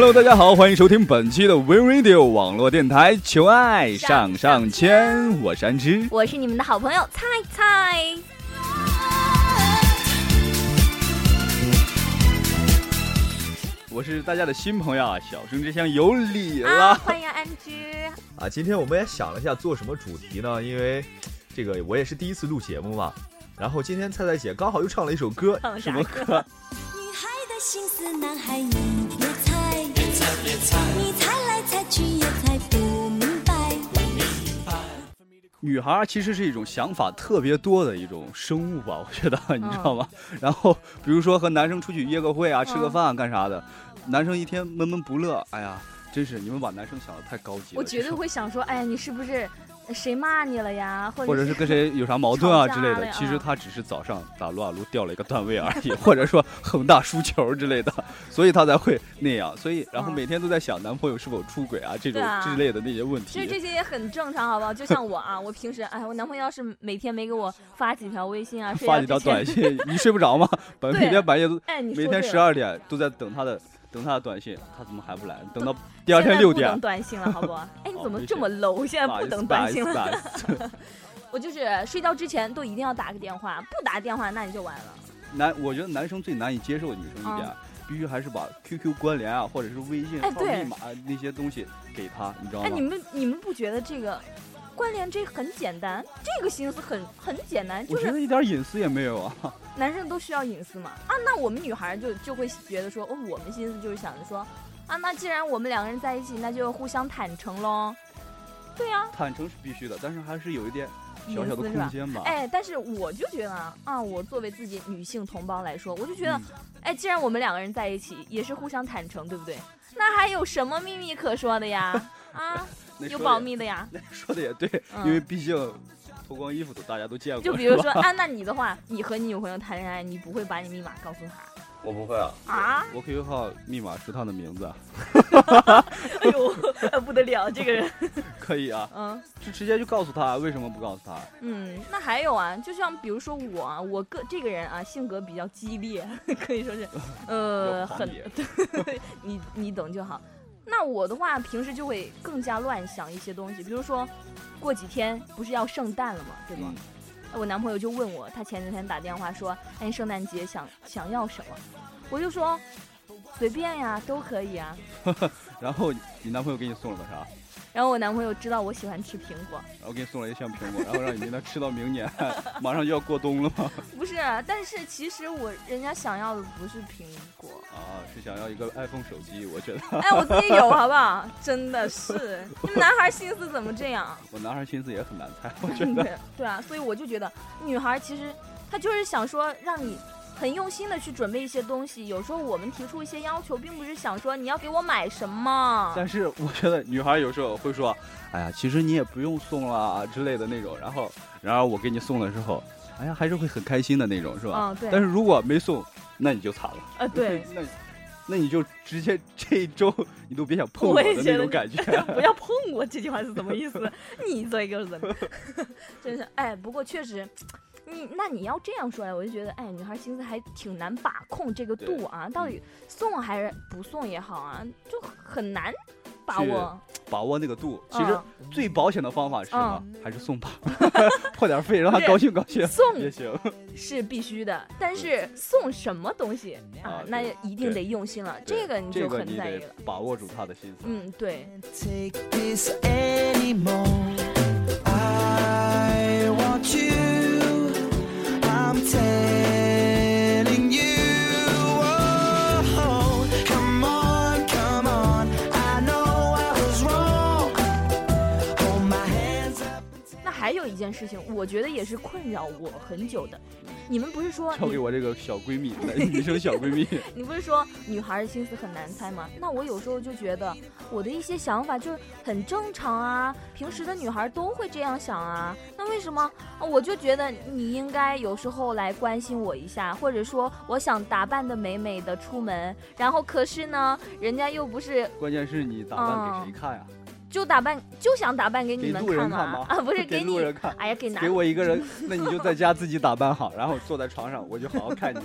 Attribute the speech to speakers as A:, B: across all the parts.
A: Hello，大家好，欢迎收听本期的 Win Radio 网络电台，求爱上上签，我是安之，
B: 我是你们的好朋友菜菜。
A: 我是大家的新朋友啊，小生之乡有礼了，
B: 啊，欢迎安之。
C: 啊，今天我们也想了一下做什么主题呢？因为这个我也是第一次录节目嘛。然后今天菜菜姐刚好又唱了一首歌，
B: 唱了啥
A: 什么歌？
D: 女孩的心思，男孩你猜来猜去也猜不明白。
A: 女孩儿其实是一种想法特别多的一种生物吧，我觉得你知道吗？然后比如说和男生出去约个会啊，吃个
B: 嗯
A: 饭啊干啥的，男生一天闷闷不乐，哎呀，真是你们把男生想的太高级了。
B: 我绝对会想说，哎呀，你是不是谁骂你了呀？或者
A: 或者是跟谁有啥矛盾啊之类的其实他只是早上打撸啊撸掉了一个段位而已，或者说恒大输球之类的，所以他才会那样。所以然后
B: 嗯
A: 每天都在想男朋友是否出轨啊这种之类的那些问题
B: 其实这。些也很正常，好不好？就像我啊，我平时哎，我男朋友要是每天没给我发几条微信啊，
A: 发几条短，信，你睡不着吗？本每天半夜都
B: 哎，你
A: 每天十二点都在等他的等他的短信，他怎么还不来？等到第二天六点
B: 不等，短信了，好不好？哎，你怎么这么 low？现在不等短信了。我就是睡觉之前都一定要打个电话，不打电话那你就完了。
A: 男，我觉得男生最难以接受女生一点，必须还是把 QQ 关联啊，或者是微信
B: 哎对
A: 放密码那些东西给他，你知道吗？
B: 哎，你们你们不觉得这个关联这很简单？这个心思很很简单，就是
A: 我觉得一点隐私也没有啊。
B: 男生都需要隐私嘛。啊，那我们女孩就就会觉得说，哦，我们心思就是想着说，啊，那既然我们两个人在一起，那就互相坦诚喽。对呀、
A: 坦诚是必须的，但是还是有一点小小的空间吧。
B: 哎，但是我就觉得啊，啊，我作为自己女性同胞来说，我就觉得，
A: 嗯
B: 哎，既然我们两个人在一起，也是互相坦诚，对不对？那还有什么秘密可说的呀？啊，有保密的呀。
A: 那说的也对，
B: 嗯
A: 因为毕竟脱光衣服的大家都见过。
B: 就比如说，
A: 是吧
B: 按那你的话，你和你女朋友谈恋爱，你不会把你密码告诉她
C: 我不会啊。
B: 啊？
A: 我 QQ 号密码是她的名字，
B: 哎呦，不得了，这个人。
A: 可以啊，
B: 嗯
A: 就直接就告诉他，为什么不告诉他？
B: 嗯，那还有啊，就像比如说我啊，我个这个人啊，性格比较激烈，可以说是，呃，很你你懂就好。那我的话，平时就会更加乱想一些东西，比如说，过几天不是要圣诞了嘛，对吗？
A: 嗯
B: 我男朋友就问我，他前几天打电话说，哎，圣诞节想想要什么？我就说，随便呀，都可以啊。
A: 然后你男朋友给你送了个啥？
B: 然后我男朋友知道我喜欢吃苹果，
A: 然后给你送了一箱苹果，然后让你跟他吃到明年，马上就要过冬了嘛。
B: 不是，但是其实我人家想要的不是苹果，
A: 啊，是想要一个 iPhone 手机，我觉得
B: 哎，我自己有，好不好？真的是，你们男孩心思怎么这样？
A: 我男孩心思也很难猜，我觉得。
B: 对对啊，所以我就觉得女孩其实她就是想说让你很用心的去准备一些东西。有时候我们提出一些要求，并不是想说你要给我买什么。
A: 但是我觉得女孩有时候会说，哎呀，其实你也不用送了之类的那种。然后，然而我给你送了之后，哎呀，还是会很开心的那种，是吧？但是如果没送，那你就惨了。
B: 呃，对，
A: 那那你就直接这一周你都别想碰我
B: 我
A: 的那种感觉。
B: 不要碰我，这句话是什么意思？你这个人，真是哎。不过确实，你那你要这样说呀，我就觉得哎，女孩心思还挺难把控这个度啊。到底送还是不送也好啊，就很难把握。
A: 把握那个度，其实
B: 嗯
A: 最保险的方法是什么？还是送吧，破点费让他高兴高兴
B: 送
A: 也行。
B: 是必须的，但是送什么东西啊
A: 啊，
B: 那一定得用心了，这个你就很在意了。
A: 把握住他的心思。
B: 嗯，对
E: ，take this anymore. I want you.
B: 事情，我觉得也是困扰我很久的。你们不是说你
A: 交给我这个小闺蜜，男女生小闺蜜。
B: 你不是说女孩的心思很难猜吗？那我有时候就觉得我的一些想法就是很正常啊，平时的女孩都会这样想啊。那为什么啊我就觉得你应该有时候来关心我一下，或者说我想打扮的美美的出门，然后可是呢，人家又不是
A: 关键是你打扮给谁看呀？
B: 就打扮就想打扮给你们看
A: 看吗
B: 啊，不是
A: 给
B: 给你
A: 路人看。
B: 哎呀，给男
A: 给我一个人，那你就在家自己打扮好，然后坐在床上，我就好好看你，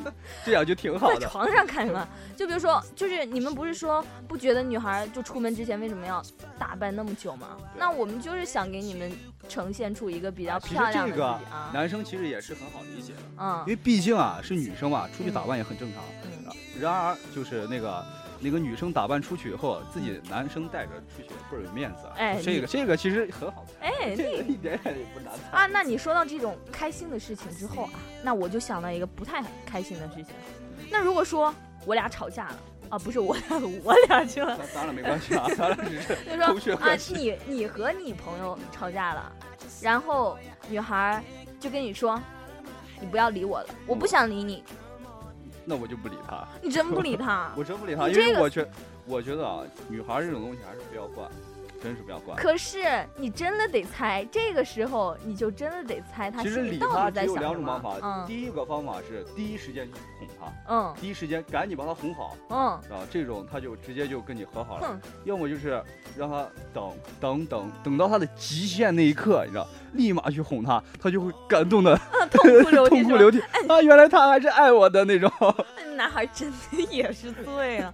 A: 这样就挺好的。
B: 在床上看什么？就比如说，就是你们不是说不觉得女孩就出门之前为什么要打扮那么久吗？那我们就是想给你们呈现出一个比较漂亮的自己
A: 这个
B: 啊。
A: 男生其实也是很好理解的，
B: 嗯
A: 因为毕竟啊是女生嘛，出去打扮也很正常。
B: 嗯
A: 然而就是那个那个女生打扮出去以后，自己男生带着出去倍儿有面子。
B: 哎你
A: 这个这个其实很好猜，
B: 哎，
A: 这个一点也不难猜。
B: 啊，那你说到这种开心的事情之后啊，那我就想到一个不太开心的事情。那如果说我俩吵架了啊，不是我俩，我俩去了，
A: 那咱俩没关系啊，咱俩只是
B: 就
A: 同学
B: 说啊。你你和你朋友吵架了，然后女孩儿就跟你说，你不要理我了，我不想理你，
A: 那我就不理他，
B: 你真不理他。
A: 我真不理他，因为我觉我觉得啊，女孩这种东西还是不要惯，真是不要管。
B: 可是你真的得猜，这个时候你就真的得猜他
A: 其实
B: 心里到底在想什
A: 两种方法，
B: 嗯
A: 第一个方法是第一时间去哄他，
B: 嗯
A: 第一时间赶紧把他哄好，
B: 嗯，
A: 啊，这种他就直接就跟你和好了。要么就是让他等等等等到他的极限那一刻，你知道，立马去哄他，他就会感动的
B: 痛哭流涕
A: 痛哭流
B: 涕。
A: 涕啊！原来他还是爱我的那种。
B: 男孩真的也是醉啊，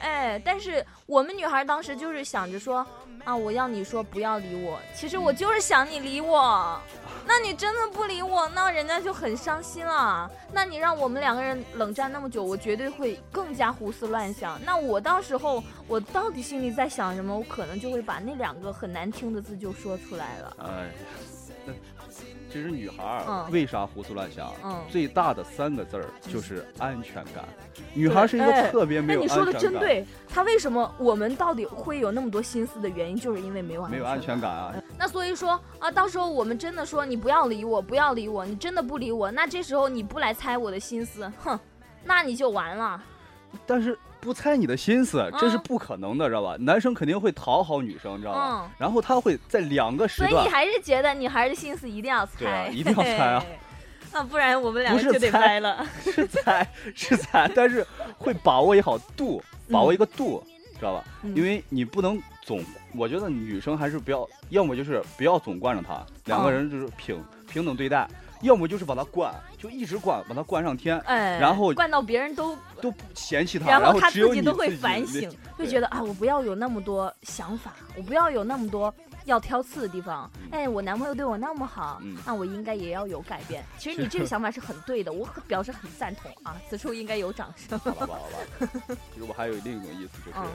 B: 哎，但是我们女孩当时就是想着说啊，我要你说不要理我，其实我就是想你理我。那你真的不理我，那人家就很伤心了。那你让我们两个人冷战那么久，我绝对会更加胡思乱想。那我到时候我到底心里在想什么，我可能就会把那两个很难听的字就说出来了。
A: 哎，那其实女孩儿
B: 嗯
A: 为啥胡思乱想？
B: 嗯
A: 最大的三个字儿就是安全感。女孩是一
B: 哎
A: 个特别没有安
B: 那你说的，真对，她为什么我们到底会有那么多心思的原因，就是因为没有安
A: 没有安全感啊。
B: 那所以说啊，到时候我们真的说你不要理我，不要理我，你真的不理我，那这时候你不来猜我的心思，哼，那你就完了。
A: 但是不猜你的心思，这是
B: 嗯
A: 不可能的，知道吧？男生肯定会讨好女生，知道吧？
B: 嗯，
A: 然后他会在两个时段
B: 所以你，还是觉得女孩的心思一定要猜，
A: 对啊一定要猜啊
B: 那。啊，不然我们俩
A: 不是
B: 就得
A: 猜
B: 掰了。
A: 是猜是猜，但是会把握一好度，把握一个度，知道吧？
B: 嗯
A: 因为你不能总，我觉得女生还是不要，要么就是不要总惯着她，两个
B: 哦
A: 人就是平、平等对待，要么就是把他灌，就一直灌，把他灌上天，
B: 哎，
A: 然后
B: 灌到别人都，
A: 都嫌弃他，
B: 然后他自己都会反省，就觉得啊，我不要有那么多想法，我不要有那么多要挑刺的地方。
A: 嗯
B: 哎，我男朋友对我那么好，
A: 嗯
B: 那我应该也要有改变。其实你这个 想法是很对的，我很表示很赞同啊，此处应该有掌声。
A: 好吧，好吧。其实我还有另一种意思，就是
B: 嗯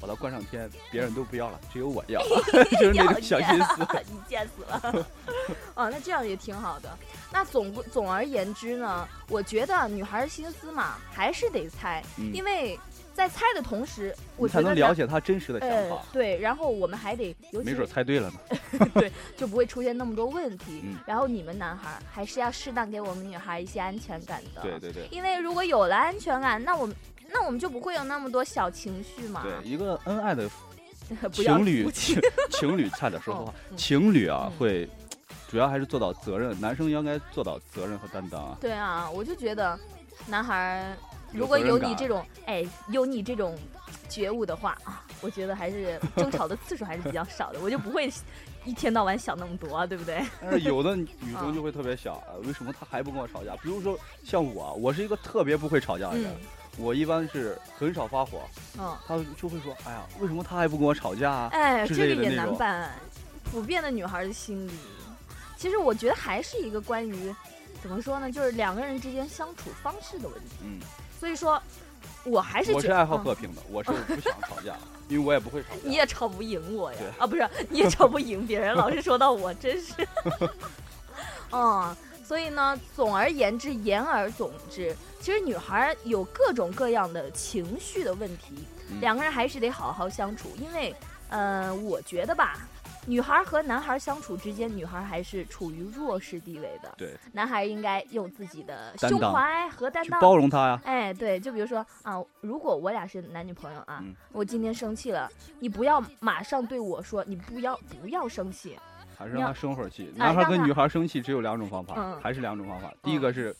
A: 把他关上天，别人都不要了，只有我要，就是那种小心思。
B: 你贱死了。啊，那这样也挺好的。那总不总而言之呢，我觉得女孩儿心思嘛，还是得猜，
A: 嗯
B: 因为在猜的同时，我
A: 你才能了解他真实的想
B: 呃
A: 法，，
B: 对，然后我们还得，尤其
A: 没准猜对了呢。
B: 对就不会出现那么多问题。
A: 嗯
B: 然后你们男孩还是要适当给我们女孩一些安全感的。
A: 对对对。
B: 因为如果有了安全感，那我们那我们就不会有那么多小情绪嘛。
A: 对，一个恩爱的 情侣情 情侣差点说错话
B: 哦，嗯
A: 情侣啊
B: 嗯
A: 会主要还是做到责任，男生应该做到责任和担当啊。
B: 对啊，我就觉得，男孩如果有你这种，哎，有你这种觉悟的话啊，我觉得还是争吵的次数还是比较少的，我就不会一天到晚想那么多啊，对不对？
A: 但是有的女
B: 啊
A: 生就会特别想，啊为什么她还不跟我吵架？比如说像我，我是一个特别不会吵架的人，
B: 嗯
A: 我一般是很少发火，
B: 嗯，
A: 她就会说，哎呀，为什么他还不跟我吵架啊？
B: 哎，这个也难办，普遍的女孩的心理，其实我觉得还是一个关于怎么说呢，就是两个人之间相处方式的问题。
A: 嗯，
B: 所以说，我还是
A: 我是爱好和平的，我是不想吵架，因为我也不会吵架。
B: 你也吵不赢我呀！啊，不是，你也吵不赢别人，老是说到我，真是。嗯，所以呢，总而言之，言而总之，其实女孩儿有各种各样的情绪的问题，
A: 嗯
B: 两个人还是得好好相处，因为，呃，我觉得吧。女孩和男孩相处之间，女孩还是处于弱势地位的，
A: 对，
B: 男孩应该用自己的胸怀和担
A: 去
B: 当
A: 包容她呀。
B: 哎，对，就比如说啊，如果我俩是男女朋友啊，
A: 嗯。
B: 我今天生气了，你不要马上对我说，你不要不要生气，
A: 还是让他生会儿气。男孩跟女孩生气只有两种方法，
B: 嗯。
A: 还是两种方法。第一个是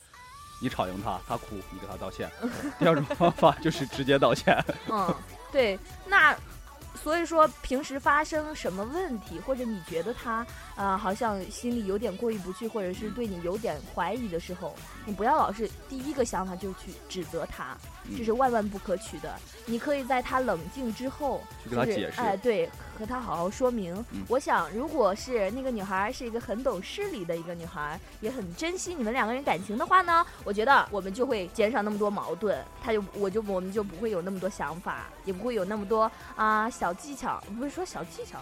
A: 你吵赢他，他哭，你给他道歉；第二种方法就是直接道歉。
B: 嗯，对，那所以说平时发生什么问题，或者你觉得他啊、好像心里有点过意不去，或者是对你有点怀疑的时候，你不要老是第一个想法就去指责他，
A: 嗯
B: 这是万万不可取的。你可以在他冷静之后，
A: 去跟他
B: 就是
A: 解释
B: 哎，对，和他好好说明。
A: 嗯
B: 我想，如果是那个女孩是一个很懂事理的一个女孩，也很珍惜你们两个人感情的话呢，我觉得我们就会减少那么多矛盾，他就我就我们就不会有那么多想法，也不会有那么多啊、小技巧，不是说小技巧，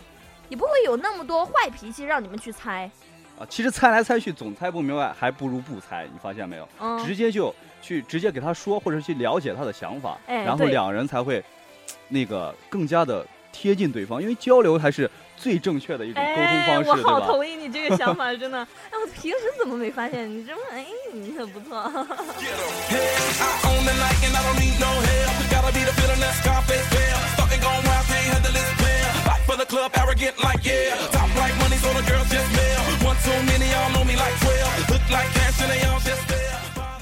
B: 也不会有那么多坏脾气让你们去猜。
A: 啊，其实猜来猜去总猜不明白，还不如不猜，你发现没有？
B: 嗯，
A: 直接就去直接给他说，或者去了解他的想法，
B: 哎
A: 然后两人才会那个更加的贴近对方，因为交流还是最正确的一种沟通
B: 哎，
A: 方式，
B: 我好？同意你这个想法，真的。哎，我平时怎么没发现？你这么哎，你很不错。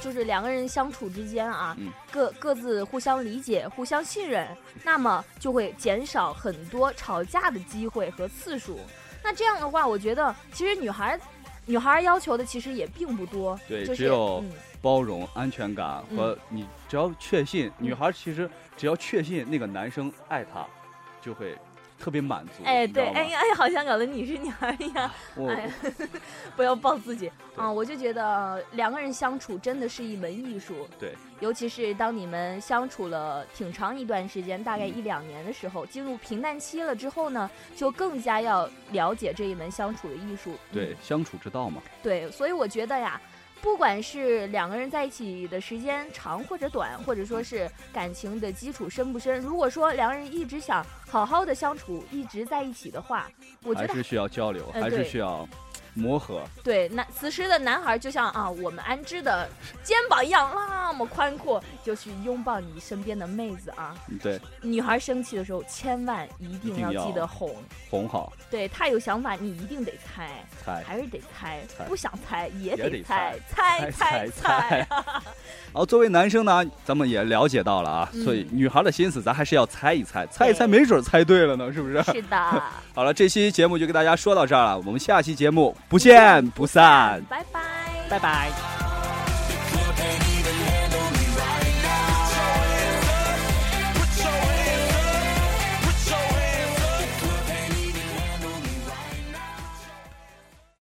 B: 就是两个人相处之间啊，
A: 嗯。
B: 各各自互相理解、互相信任，那么就会减少很多吵架的机会和次数。那这样的话，我觉得其实女孩，女孩要求的其实也并不多，
A: 对
B: 就是
A: 只有
B: 嗯，
A: 包容、安全感和你只要确信，女孩其实只要确信那个男生爱她，就会特别满足。
B: 哎，对，哎呀，哎呀，好像搞得你是女孩一样。
A: 我
B: 哎呀，不要抱自己啊！我就觉得两个人相处真的是一门艺术。
A: 对，
B: 尤其是当你们相处了挺长一段时间，大概
A: 嗯
B: 一两年的时候，进入平淡期了之后呢，就更加要了解这一门相处的艺术。嗯
A: 对相处之道嘛。
B: 对，所以我觉得呀。不管是两个人在一起的时间长或者短，或者说是感情的基础深不深，如果说两个人一直想好好的相处，一直在一起的话，我觉得
A: 还是需要交流，还是需要磨合。
B: 对，那此时的男孩就像啊，我们安之的肩膀一样那么宽阔，就去拥抱你身边的妹子啊。
A: 嗯对，
B: 女孩生气的时候，千万一定要记得哄。
A: 哄好
B: 对她有想法，你一定得猜，
A: 猜。
B: 还是得猜，
A: 猜
B: 不想猜也
A: 也得
B: 猜，
A: 猜
B: 猜
A: 猜
B: 猜。
A: 好，作为男生呢，咱们也了解到了啊，
B: 嗯
A: 所以女孩的心思咱还是要猜一猜，猜一猜，没准猜对了呢，是不是？
B: 是的，
A: 好了，这期节目就跟大家说到这儿了，我们下期节目不见不散，
B: 拜拜，
A: 拜拜。